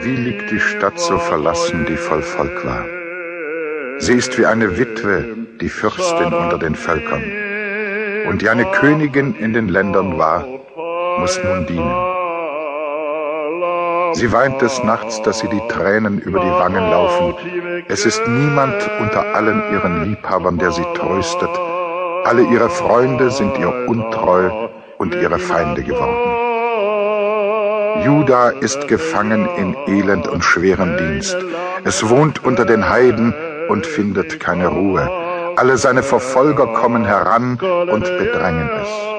Wie liegt die Stadt so verlassen, die voll Volk war? Sie ist wie eine Witwe, die Fürstin unter den Völkern. Und die eine Königin in den Ländern war, muss nun dienen. Sie weint des Nachts, dass sie die Tränen über die Wangen laufen. Es ist niemand unter allen ihren Liebhabern, der sie tröstet. Alle ihre Freunde sind ihr untreu und ihre Feinde geworden. Juda ist gefangen in Elend und schwerem Dienst. Es wohnt unter den Heiden und findet keine Ruhe. Alle seine Verfolger kommen heran und bedrängen es.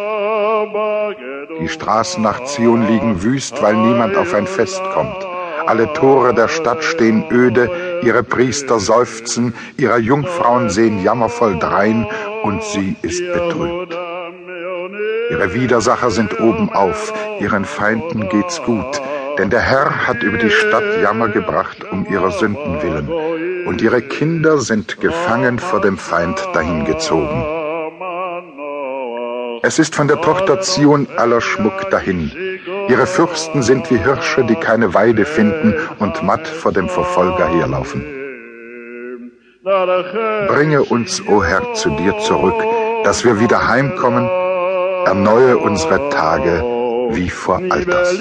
Die Straßen nach Zion liegen wüst, weil niemand auf ein Fest kommt. Alle Tore der Stadt stehen öde, ihre Priester seufzen, ihre Jungfrauen sehen jammervoll drein und sie ist betrübt. Ihre Widersacher sind oben auf, ihren Feinden geht's gut, denn der Herr hat über die Stadt Jammer gebracht um ihrer Sünden willen, und ihre Kinder sind gefangen vor dem Feind dahingezogen. Es ist von der Tochter Zion aller Schmuck dahin. Ihre Fürsten sind wie Hirsche, die keine Weide finden und matt vor dem Verfolger herlaufen. Bringe uns, o oh Herr, zu dir zurück, dass wir wieder heimkommen erneuere unsere Tage wie vor Alters.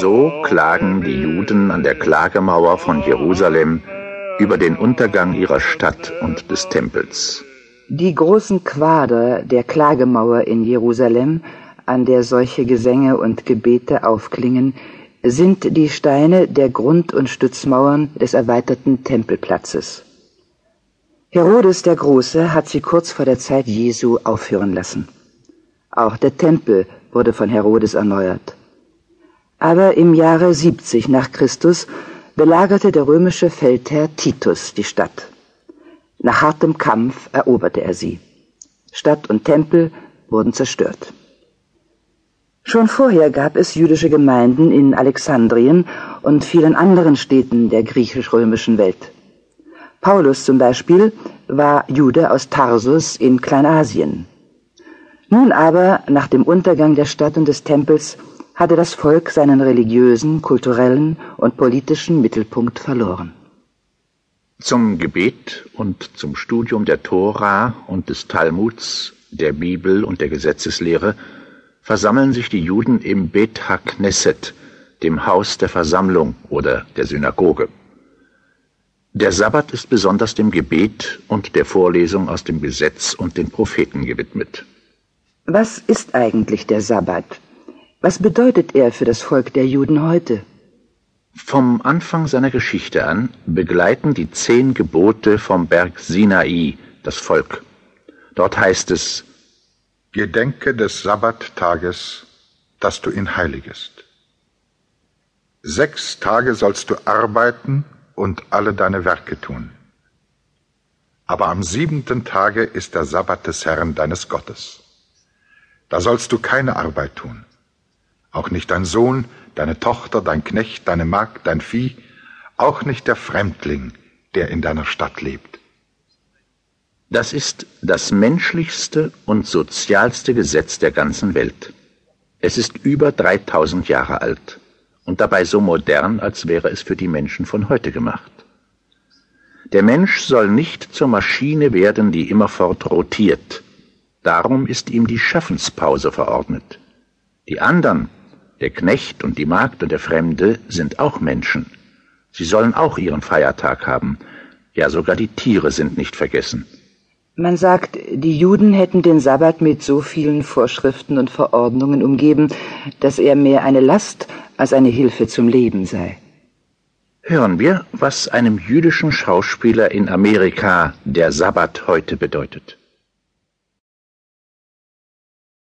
So klagen die Juden an der Klagemauer von Jerusalem über den Untergang ihrer Stadt und des Tempels. Die großen Quader der Klagemauer in Jerusalem, an der solche Gesänge und Gebete aufklingen, sind die Steine der Grund- und Stützmauern des erweiterten Tempelplatzes. Herodes der Große hat sie kurz vor der Zeit Jesu aufführen lassen. Auch der Tempel wurde von Herodes erneuert. Aber im Jahre 70 nach Christus belagerte der römische Feldherr Titus die Stadt. Nach hartem Kampf eroberte er sie. Stadt und Tempel wurden zerstört. Schon vorher gab es jüdische Gemeinden in Alexandrien und vielen anderen Städten der griechisch-römischen Welt. Paulus zum Beispiel war Jude aus Tarsus in Kleinasien. Nun aber, nach dem Untergang der Stadt und des Tempels, hatte das Volk seinen religiösen, kulturellen und politischen Mittelpunkt verloren. Zum Gebet und zum Studium der Tora und des Talmuds, der Bibel und der Gesetzeslehre versammeln sich die Juden im Bet HaKnesset, dem Haus der Versammlung oder der Synagoge. Der Sabbat ist besonders dem Gebet und der Vorlesung aus dem Gesetz und den Propheten gewidmet. Was ist eigentlich der Sabbat? Was bedeutet er für das Volk der Juden heute? Vom Anfang seiner Geschichte an begleiten die zehn Gebote vom Berg Sinai das Volk. Dort heißt es, Gedenke des Sabbattages, dass du ihn heiligest. Sechs Tage sollst du arbeiten und alle deine Werke tun. Aber am siebenten Tage ist der Sabbat des Herrn deines Gottes. Da sollst du keine Arbeit tun, auch nicht dein Sohn, deine Tochter, dein Knecht, deine Magd, dein Vieh, auch nicht der Fremdling, der in deiner Stadt lebt. Das ist das menschlichste und sozialste Gesetz der ganzen Welt. Es ist über 3000 Jahre alt und dabei so modern, als wäre es für die Menschen von heute gemacht. Der Mensch soll nicht zur Maschine werden, die immerfort rotiert. Darum ist ihm die Schaffenspause verordnet. Die anderen, der Knecht und die Magd und der Fremde, sind auch Menschen. Sie sollen auch ihren Feiertag haben. Ja, sogar die Tiere sind nicht vergessen. Man sagt, die Juden hätten den Sabbat mit so vielen Vorschriften und Verordnungen umgeben, dass er mehr eine Last als eine Hilfe zum Leben sei. Hören wir, was einem jüdischen Schauspieler in Amerika der Sabbat heute bedeutet.